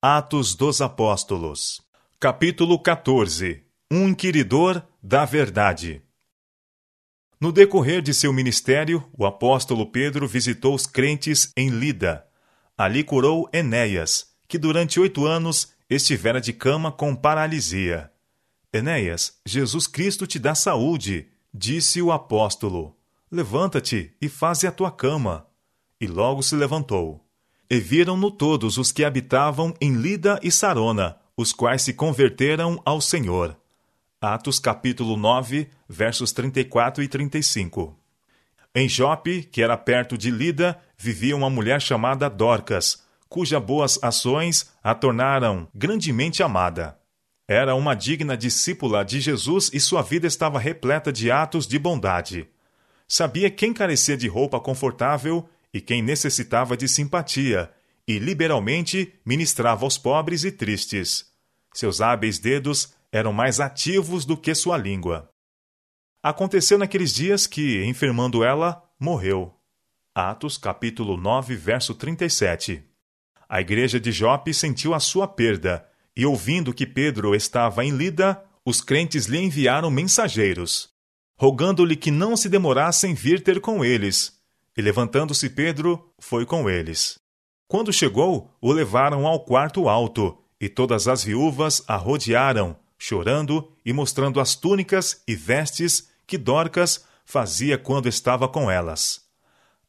Atos dos Apóstolos, capítulo 14 Um inquiridor da verdade. No decorrer de seu ministério, o apóstolo Pedro visitou os crentes em Lida. Ali curou Enéas, que durante oito anos estivera de cama com paralisia. Enéas, Jesus Cristo te dá saúde, disse o apóstolo. Levanta-te e faze a tua cama. E logo se levantou. E viram-no todos os que habitavam em Lida e Sarona, os quais se converteram ao Senhor. Atos capítulo 9, versos 34 e 35. Em Jope, que era perto de Lida, vivia uma mulher chamada Dorcas, cujas boas ações a tornaram grandemente amada. Era uma digna discípula de Jesus e sua vida estava repleta de atos de bondade. Sabia quem carecia de roupa confortável e quem necessitava de simpatia, e liberalmente ministrava aos pobres e tristes. Seus hábeis dedos eram mais ativos do que sua língua. Aconteceu naqueles dias que, enfermando ela, morreu. Atos capítulo 9, verso 37. A igreja de Jope sentiu a sua perda, e ouvindo que Pedro estava em Lida, os crentes lhe enviaram mensageiros, rogando-lhe que não se demorasse em vir ter com eles, e levantando-se Pedro, foi com eles. Quando chegou, o levaram ao quarto alto, e todas as viúvas a rodearam, chorando e mostrando as túnicas e vestes que Dorcas fazia quando estava com elas.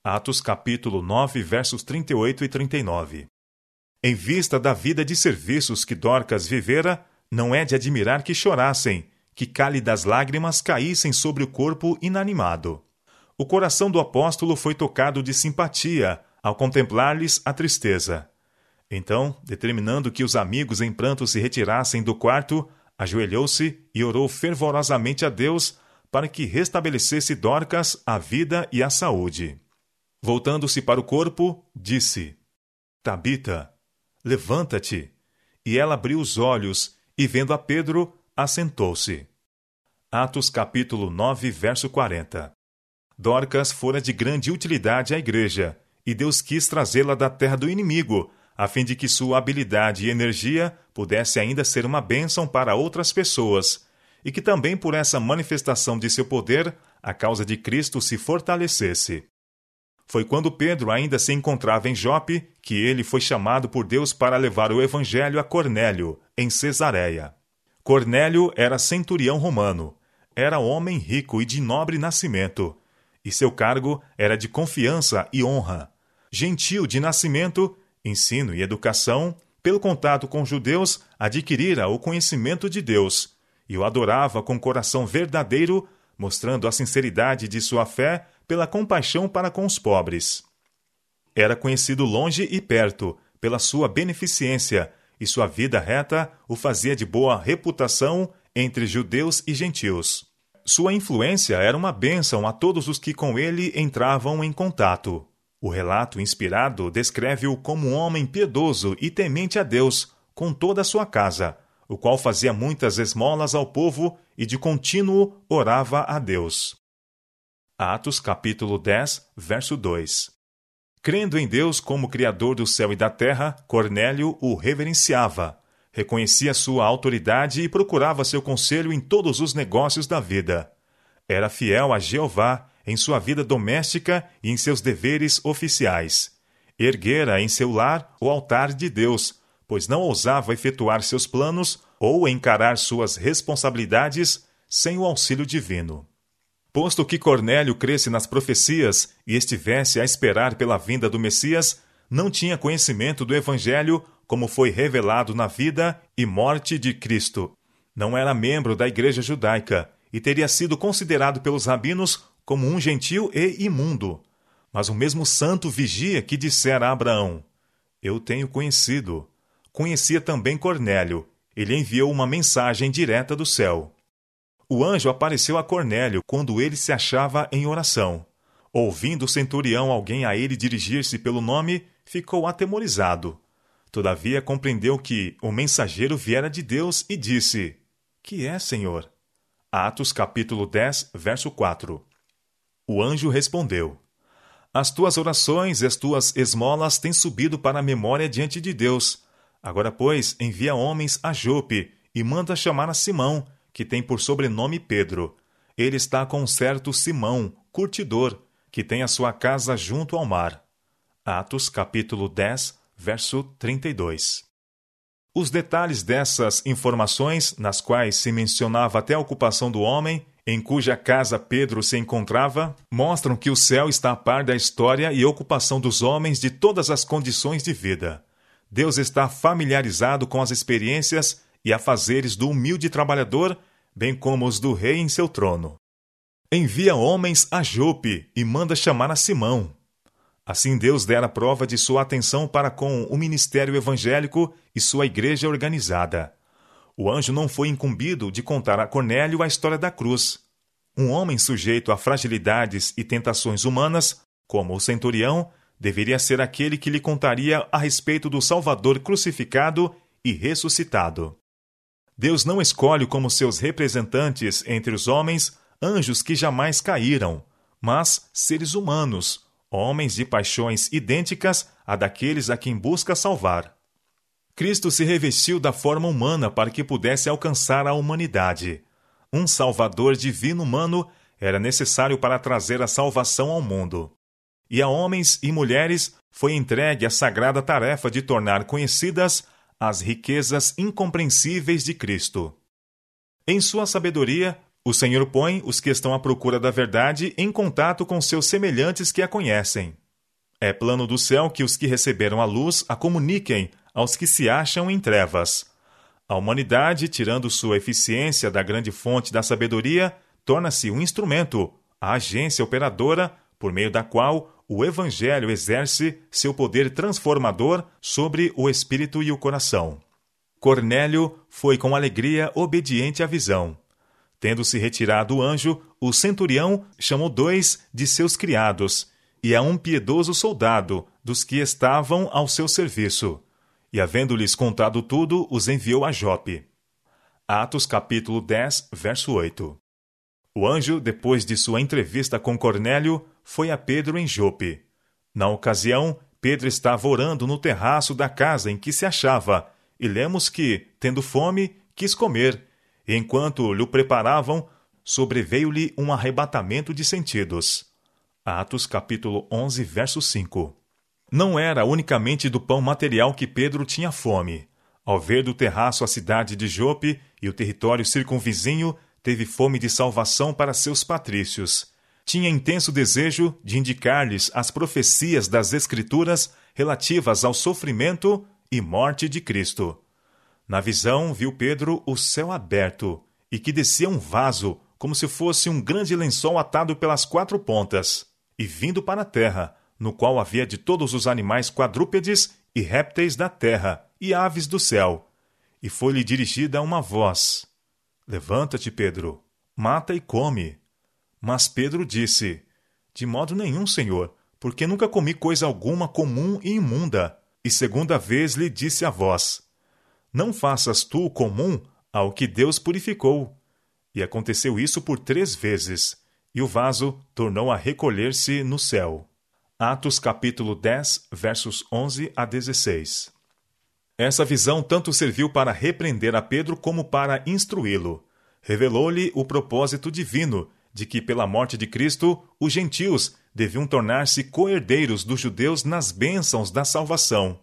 Atos capítulo 9, versos 38 e 39. Em vista da vida de serviços que Dorcas vivera, não é de admirar que chorassem, que cálidas lágrimas caíssem sobre o corpo inanimado. O coração do apóstolo foi tocado de simpatia ao contemplar-lhes a tristeza. Então, determinando que os amigos em pranto se retirassem do quarto, ajoelhou-se e orou fervorosamente a Deus para que restabelecesse Dorcas a vida e a saúde. Voltando-se para o corpo, disse: Tabita, levanta-te. E ela abriu os olhos e, vendo a Pedro, assentou-se. Atos capítulo 9, verso 40. Dorcas fora de grande utilidade à igreja, e Deus quis trazê-la da terra do inimigo, a fim de que sua habilidade e energia pudesse ainda ser uma bênção para outras pessoas, e que também por essa manifestação de seu poder a causa de Cristo se fortalecesse. Foi quando Pedro ainda se encontrava em Jope que ele foi chamado por Deus para levar o evangelho a Cornélio, em Cesareia. Cornélio era centurião romano, era homem rico e de nobre nascimento, e seu cargo era de confiança e honra. Gentil de nascimento, ensino e educação, pelo contato com judeus, adquirira o conhecimento de Deus e o adorava com coração verdadeiro, mostrando a sinceridade de sua fé pela compaixão para com os pobres. Era conhecido longe e perto pela sua beneficência, e sua vida reta o fazia de boa reputação entre judeus e gentios. Sua influência era uma bênção a todos os que com ele entravam em contato. O relato inspirado descreve-o como um homem piedoso e temente a Deus, com toda a sua casa, o qual fazia muitas esmolas ao povo e de contínuo orava a Deus. Atos capítulo 10, verso 2. Crendo em Deus como Criador do céu e da terra, Cornélio o reverenciava reconhecia sua autoridade e procurava seu conselho em todos os negócios da vida. Era fiel a Jeová em sua vida doméstica e em seus deveres oficiais. Erguera em seu lar o altar de Deus, pois não ousava efetuar seus planos ou encarar suas responsabilidades sem o auxílio divino. Posto que Cornélio cresce nas profecias e estivesse a esperar pela vinda do Messias, não tinha conhecimento do Evangelho como foi revelado na vida e morte de Cristo. Não era membro da Igreja Judaica e teria sido considerado pelos rabinos como um gentil e imundo. Mas o mesmo santo vigia que dissera a Abraão: Eu tenho conhecido. Conhecia também Cornélio. Ele enviou uma mensagem direta do céu. O anjo apareceu a Cornélio quando ele se achava em oração. Ouvindo o centurião alguém a ele dirigir-se pelo nome, ficou atemorizado. Todavia compreendeu que o mensageiro viera de Deus e disse: Que é, Senhor? Atos capítulo 10, verso 4. O anjo respondeu: As tuas orações e as tuas esmolas têm subido para a memória diante de Deus. Agora, pois, envia homens a Jope e manda chamar a Simão, que tem por sobrenome Pedro. Ele está com um certo Simão, curtidor, que tem a sua casa junto ao mar. Atos capítulo 10, verso 32. Os detalhes dessas informações, nas quais se mencionava até a ocupação do homem, em cuja casa Pedro se encontrava, mostram que o céu está a par da história e ocupação dos homens de todas as condições de vida. Deus está familiarizado com as experiências e afazeres do humilde trabalhador, bem como os do rei em seu trono. Envia homens a Jope e manda chamar a Simão. Assim Deus dera prova de sua atenção para com o ministério evangélico e sua igreja organizada. O anjo não foi incumbido de contar a Cornélio a história da cruz. Um homem sujeito a fragilidades e tentações humanas, como o centurião, deveria ser aquele que lhe contaria a respeito do Salvador crucificado e ressuscitado. Deus não escolhe como seus representantes entre os homens anjos que jamais caíram, mas seres humanos, homens de paixões idênticas a daqueles a quem busca salvar. Cristo se revestiu da forma humana para que pudesse alcançar a humanidade. Um Salvador divino humano era necessário para trazer a salvação ao mundo. E a homens e mulheres foi entregue a sagrada tarefa de tornar conhecidas as riquezas incompreensíveis de Cristo. Em sua sabedoria, o Senhor põe os que estão à procura da verdade em contato com seus semelhantes que a conhecem. É plano do céu que os que receberam a luz a comuniquem aos que se acham em trevas. A humanidade, tirando sua eficiência da grande fonte da sabedoria, torna-se um instrumento, a agência operadora por meio da qual o Evangelho exerce seu poder transformador sobre o espírito e o coração. Cornélio foi com alegria obediente à visão. Tendo se retirado o anjo, o centurião chamou dois de seus criados e a um piedoso soldado dos que estavam ao seu serviço. E, havendo-lhes contado tudo, os enviou a Jope. Atos capítulo 10, verso 8. O anjo, depois de sua entrevista com Cornélio, foi a Pedro em Jope. Na ocasião, Pedro estava orando no terraço da casa em que se achava, e lemos que, tendo fome, quis comer, enquanto lhe preparavam, sobreveio-lhe um arrebatamento de sentidos. Atos capítulo 11, verso 5. Não era unicamente do pão material que Pedro tinha fome. Ao ver do terraço a cidade de Jope e o território circunvizinho, teve fome de salvação para seus patrícios tinha intenso desejo de indicar-lhes as profecias das Escrituras relativas ao sofrimento e morte de Cristo. Na visão, viu Pedro o céu aberto e que descia um vaso, como se fosse um grande lençol atado pelas quatro pontas, e vindo para a terra, no qual havia de todos os animais quadrúpedes e répteis da terra e aves do céu. E foi-lhe dirigida uma voz: Levanta-te, Pedro, mata e come. Mas Pedro disse: De modo nenhum, Senhor, porque nunca comi coisa alguma comum e imunda. E segunda vez lhe disse a voz: Não faças tu o comum ao que Deus purificou. E aconteceu isso por três vezes, e o vaso tornou a recolher-se no céu. Atos capítulo 10, versos 11 a 16. Essa visão tanto serviu para repreender a Pedro como para instruí-lo. Revelou-lhe o propósito divino de que, pela morte de Cristo, os gentios deviam tornar-se coerdeiros dos judeus nas bênçãos da salvação.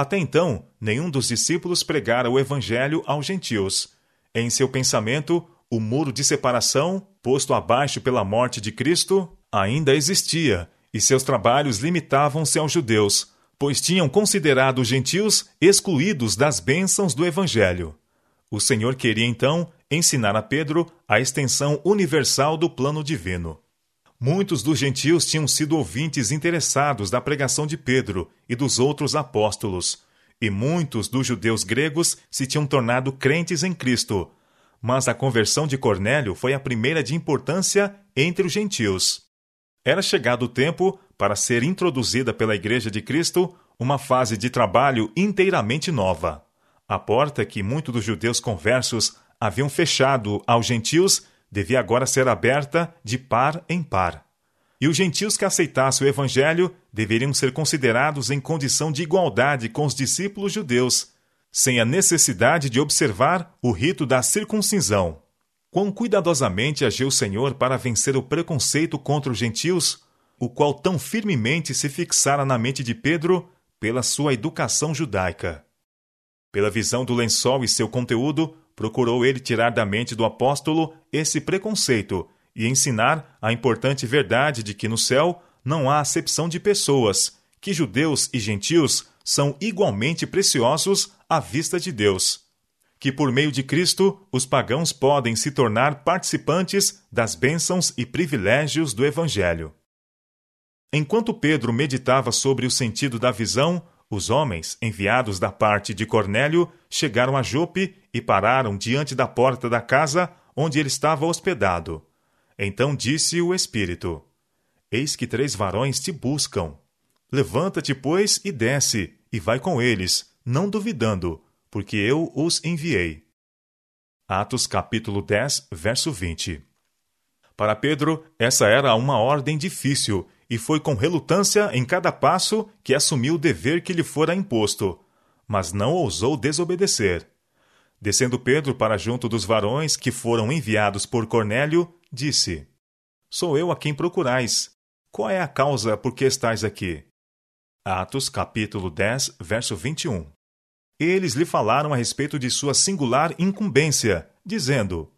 Até então, nenhum dos discípulos pregara o evangelho aos gentios. Em seu pensamento, o muro de separação, posto abaixo pela morte de Cristo, ainda existia, e seus trabalhos limitavam-se aos judeus, pois tinham considerado os gentios excluídos das bênçãos do evangelho. O Senhor queria então ensinar a Pedro a extensão universal do plano divino. Muitos dos gentios tinham sido ouvintes interessados da pregação de Pedro e dos outros apóstolos, e muitos dos judeus gregos se tinham tornado crentes em Cristo. Mas a conversão de Cornélio foi a primeira de importância entre os gentios. Era chegado o tempo para ser introduzida pela Igreja de Cristo uma fase de trabalho inteiramente nova. A porta que muitos dos judeus conversos haviam fechado aos gentios devia agora ser aberta de par em par. E os gentios que aceitassem o evangelho deveriam ser considerados em condição de igualdade com os discípulos judeus, sem a necessidade de observar o rito da circuncisão. Quão cuidadosamente agiu o Senhor para vencer o preconceito contra os gentios, o qual tão firmemente se fixara na mente de Pedro pela sua educação judaica. Pela visão do lençol e seu conteúdo, procurou ele tirar da mente do apóstolo esse preconceito e ensinar a importante verdade de que no céu não há acepção de pessoas, que judeus e gentios são igualmente preciosos à vista de Deus. Que por meio de Cristo os pagãos podem se tornar participantes das bênçãos e privilégios do Evangelho. Enquanto Pedro meditava sobre o sentido da visão, os homens, enviados da parte de Cornélio, chegaram a Jope e pararam diante da porta da casa onde ele estava hospedado. Então disse o Espírito: Eis que três varões te buscam. Levanta-te, pois, e desce, e vai com eles, não duvidando, porque eu os enviei. Atos capítulo 10, verso 20. Para Pedro, essa era uma ordem difícil, e foi com relutância em cada passo que assumiu o dever que lhe fora imposto, mas não ousou desobedecer. Descendo Pedro para junto dos varões que foram enviados por Cornélio, disse: Sou eu a quem procurais. Qual é a causa por que estais aqui? Atos capítulo 10, verso 21. Eles lhe falaram a respeito de sua singular incumbência, dizendo: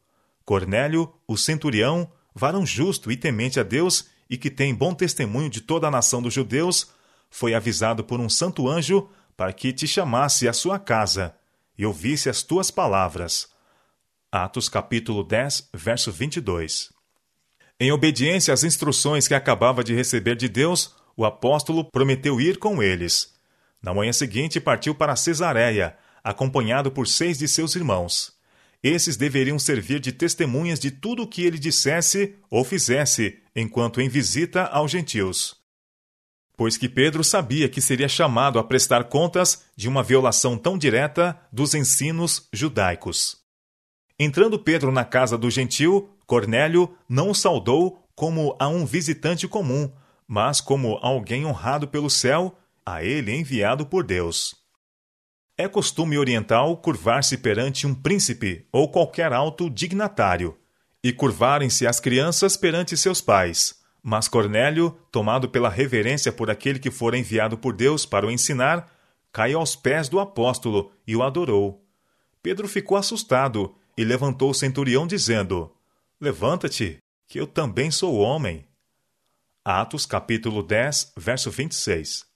Cornélio, o centurião, varão justo e temente a Deus e que tem bom testemunho de toda a nação dos judeus, foi avisado por um santo anjo para que te chamasse à sua casa e ouvisse as tuas palavras. Atos capítulo 10, verso 22. Em obediência às instruções que acabava de receber de Deus, o apóstolo prometeu ir com eles. Na manhã seguinte, partiu para Cesareia, acompanhado por seis de seus irmãos. Esses deveriam servir de testemunhas de tudo o que ele dissesse ou fizesse enquanto em visita aos gentios. Pois que Pedro sabia que seria chamado a prestar contas de uma violação tão direta dos ensinos judaicos. Entrando Pedro na casa do gentil, Cornélio não o saudou como a um visitante comum, mas como alguém honrado pelo céu, a ele enviado por Deus. É costume oriental curvar-se perante um príncipe ou qualquer alto dignatário, e curvarem-se as crianças perante seus pais. Mas Cornélio, tomado pela reverência por aquele que fora enviado por Deus para o ensinar, caiu aos pés do apóstolo e o adorou. Pedro ficou assustado e levantou o centurião, dizendo: Levanta-te, que eu também sou homem. Atos capítulo 10, verso 26.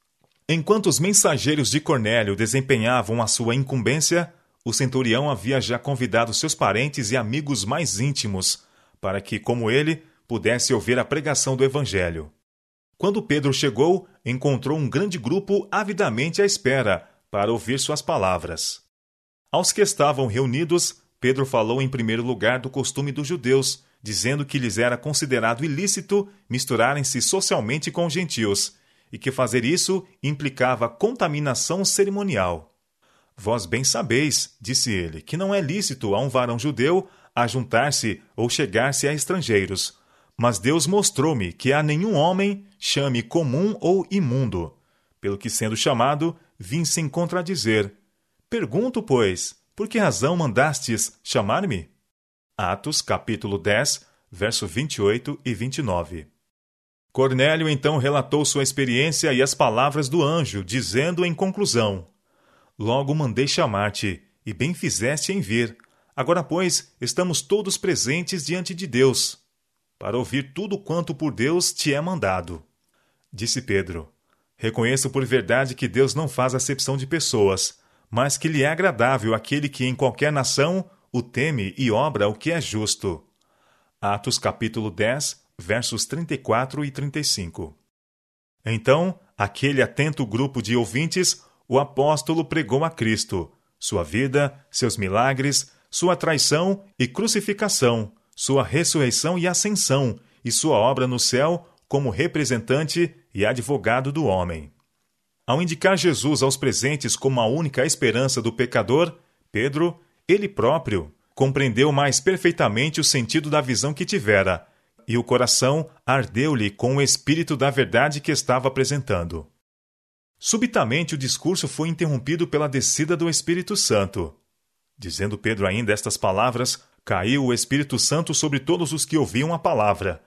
Enquanto os mensageiros de Cornélio desempenhavam a sua incumbência, o centurião havia já convidado seus parentes e amigos mais íntimos para que, como ele, pudesse ouvir a pregação do Evangelho. Quando Pedro chegou, encontrou um grande grupo avidamente à espera para ouvir suas palavras. Aos que estavam reunidos, Pedro falou em primeiro lugar do costume dos judeus dizendo que lhes era considerado ilícito misturarem-se socialmente com os gentios, e que fazer isso implicava contaminação cerimonial. Vós bem sabeis, disse ele, que não é lícito a um varão judeu ajuntar-se ou chegar-se a estrangeiros. Mas Deus mostrou-me que a nenhum homem chame comum ou imundo. Pelo que, sendo chamado, vim sem contradizer. Pergunto, pois, por que razão mandastes chamar-me? Atos capítulo 10, verso 28 e 29. Cornélio então relatou sua experiência e as palavras do anjo, dizendo em conclusão: Logo mandei chamar-te, e bem fizeste em vir. Agora, pois, estamos todos presentes diante de Deus, para ouvir tudo quanto por Deus te é mandado. Disse Pedro: Reconheço por verdade que Deus não faz acepção de pessoas, mas que lhe é agradável aquele que em qualquer nação o teme e obra o que é justo. Atos capítulo 10, versos 34 e 35. Então, aquele atento grupo de ouvintes, o apóstolo pregou a Cristo, sua vida, seus milagres, sua traição e crucificação, sua ressurreição e ascensão, e sua obra no céu como representante e advogado do homem. Ao indicar Jesus aos presentes como a única esperança do pecador, Pedro ele próprio compreendeu mais perfeitamente o sentido da visão que tivera, e o coração ardeu-lhe com o espírito da verdade que estava apresentando. Subitamente o discurso foi interrompido pela descida do Espírito Santo. Dizendo Pedro ainda estas palavras, caiu o Espírito Santo sobre todos os que ouviam a palavra.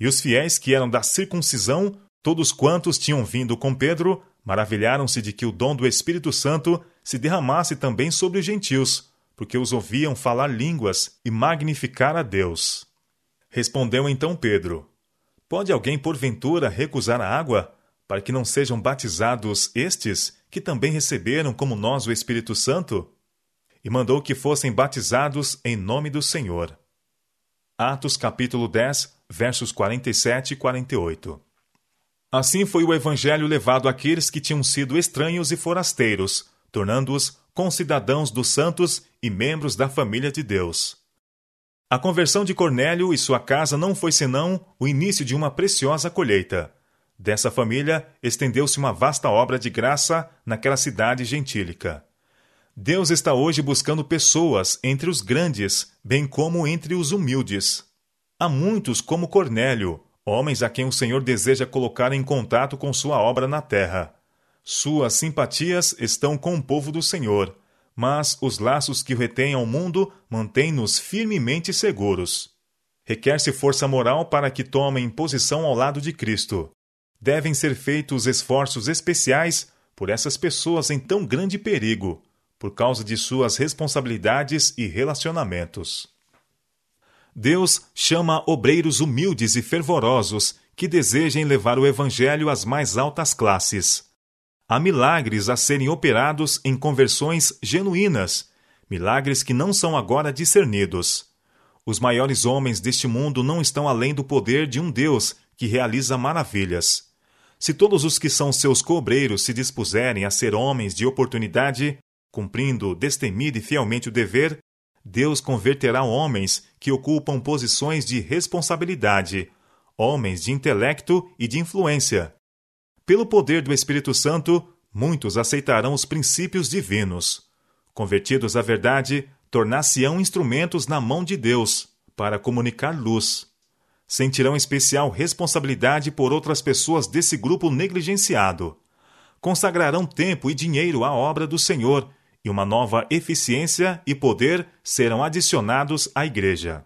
E os fiéis que eram da circuncisão, todos quantos tinham vindo com Pedro, maravilharam-se de que o dom do Espírito Santo se derramasse também sobre os gentios, porque os ouviam falar línguas e magnificar a Deus. Respondeu então Pedro: Pode alguém porventura recusar a água, para que não sejam batizados estes, que também receberam como nós o Espírito Santo? E mandou que fossem batizados em nome do Senhor. Atos capítulo 10, versos 47 e 48. Assim foi o evangelho levado àqueles que tinham sido estranhos e forasteiros, tornando-os concidadãos dos santos e membros da família de Deus. A conversão de Cornélio e sua casa não foi senão o início de uma preciosa colheita. Dessa família estendeu-se uma vasta obra de graça naquela cidade gentílica. Deus está hoje buscando pessoas entre os grandes, bem como entre os humildes. Há muitos como Cornélio, homens a quem o Senhor deseja colocar em contato com sua obra na terra. Suas simpatias estão com o povo do Senhor, mas os laços que o retêm ao mundo mantêm-nos firmemente seguros. Requer-se força moral para que tomem posição ao lado de Cristo. Devem ser feitos esforços especiais por essas pessoas em tão grande perigo, por causa de suas responsabilidades e relacionamentos. Deus chama obreiros humildes e fervorosos que desejem levar o Evangelho às mais altas classes. Há milagres a serem operados em conversões genuínas, milagres que não são agora discernidos. Os maiores homens deste mundo não estão além do poder de um Deus que realiza maravilhas. Se todos os que são seus cobreiros se dispuserem a ser homens de oportunidade, cumprindo destemido e fielmente o dever, Deus converterá homens que ocupam posições de responsabilidade, homens de intelecto e de influência. Pelo poder do Espírito Santo, muitos aceitarão os princípios divinos. Convertidos à verdade, tornar-se-ão instrumentos na mão de Deus para comunicar luz. Sentirão especial responsabilidade por outras pessoas desse grupo negligenciado. Consagrarão tempo e dinheiro à obra do Senhor e uma nova eficiência e poder serão adicionados à Igreja.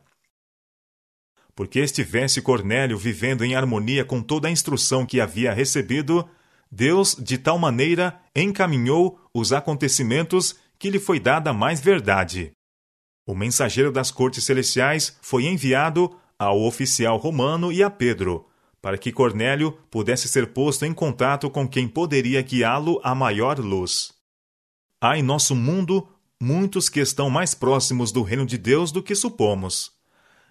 Porque estivesse Cornélio vivendo em harmonia com toda a instrução que havia recebido, Deus, de tal maneira, encaminhou os acontecimentos que lhe foi dada mais verdade. O mensageiro das cortes celestiais foi enviado ao oficial romano e a Pedro, para que Cornélio pudesse ser posto em contato com quem poderia guiá-lo à maior luz. Há em nosso mundo muitos que estão mais próximos do reino de Deus do que supomos.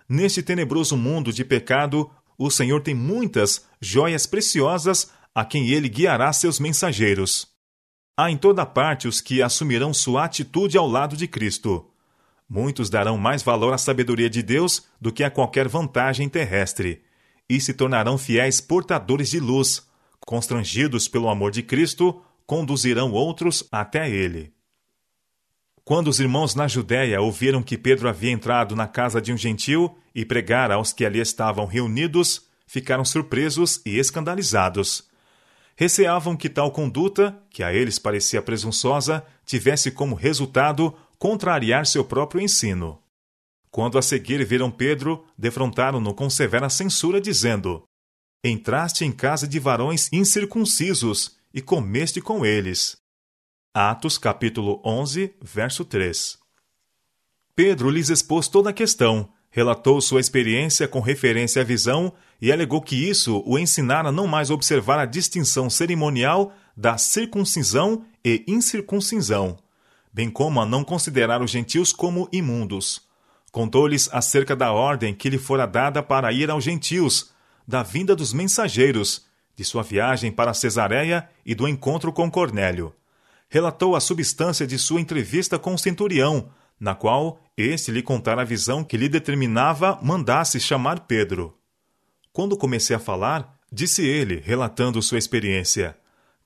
Neste tenebroso mundo de pecado, o Senhor tem muitas joias preciosas a quem ele guiará seus mensageiros. Há em toda parte os que assumirão sua atitude ao lado de Cristo. Muitos darão mais valor à sabedoria de Deus do que a qualquer vantagem terrestre, e se tornarão fiéis portadores de luz, constrangidos pelo amor de Cristo, conduzirão outros até ele. Quando os irmãos na Judéia ouviram que Pedro havia entrado na casa de um gentil e pregara aos que ali estavam reunidos, ficaram surpresos e escandalizados. Receavam que tal conduta, que a eles parecia presunçosa, tivesse como resultado contrariar seu próprio ensino. Quando a seguir viram Pedro, defrontaram-no com severa censura, dizendo: Entraste em casa de varões incircuncisos e comeste com eles. Atos capítulo 11, verso 3. Pedro lhes expôs toda a questão, relatou sua experiência com referência à visão e alegou que isso o ensinara não mais observar a distinção cerimonial da circuncisão e incircuncisão, bem como a não considerar os gentios como imundos. Contou-lhes acerca da ordem que lhe fora dada para ir aos gentios, da vinda dos mensageiros, de sua viagem para Cesareia e do encontro com Cornélio. Relatou a substância de sua entrevista com o centurião, na qual este lhe contara a visão que lhe determinava mandasse chamar Pedro. Quando comecei a falar, disse ele, relatando sua experiência: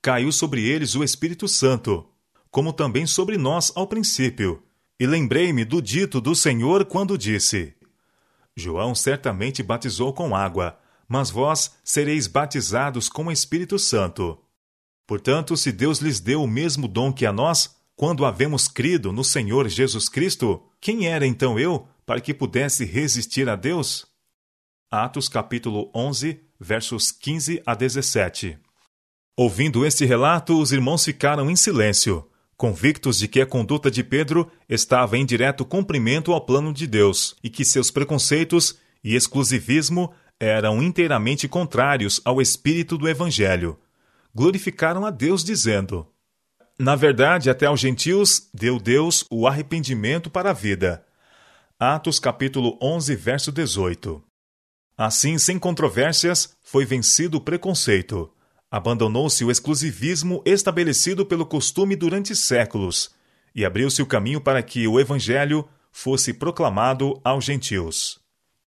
Caiu sobre eles o Espírito Santo, como também sobre nós ao princípio, e lembrei-me do dito do Senhor quando disse: João certamente batizou com água, mas vós sereis batizados com o Espírito Santo. Portanto, se Deus lhes deu o mesmo dom que a nós, quando havemos crido no Senhor Jesus Cristo, quem era então eu para que pudesse resistir a Deus? Atos capítulo 11, versos 15 a 17. Ouvindo este relato, os irmãos ficaram em silêncio, convictos de que a conduta de Pedro estava em direto cumprimento ao plano de Deus e que seus preconceitos e exclusivismo eram inteiramente contrários ao espírito do Evangelho. Glorificaram a Deus, dizendo: Na verdade, até aos gentios deu Deus o arrependimento para a vida. Atos capítulo 11, verso 18. Assim, sem controvérsias, foi vencido o preconceito. Abandonou-se o exclusivismo estabelecido pelo costume durante séculos e abriu-se o caminho para que o Evangelho fosse proclamado aos gentios.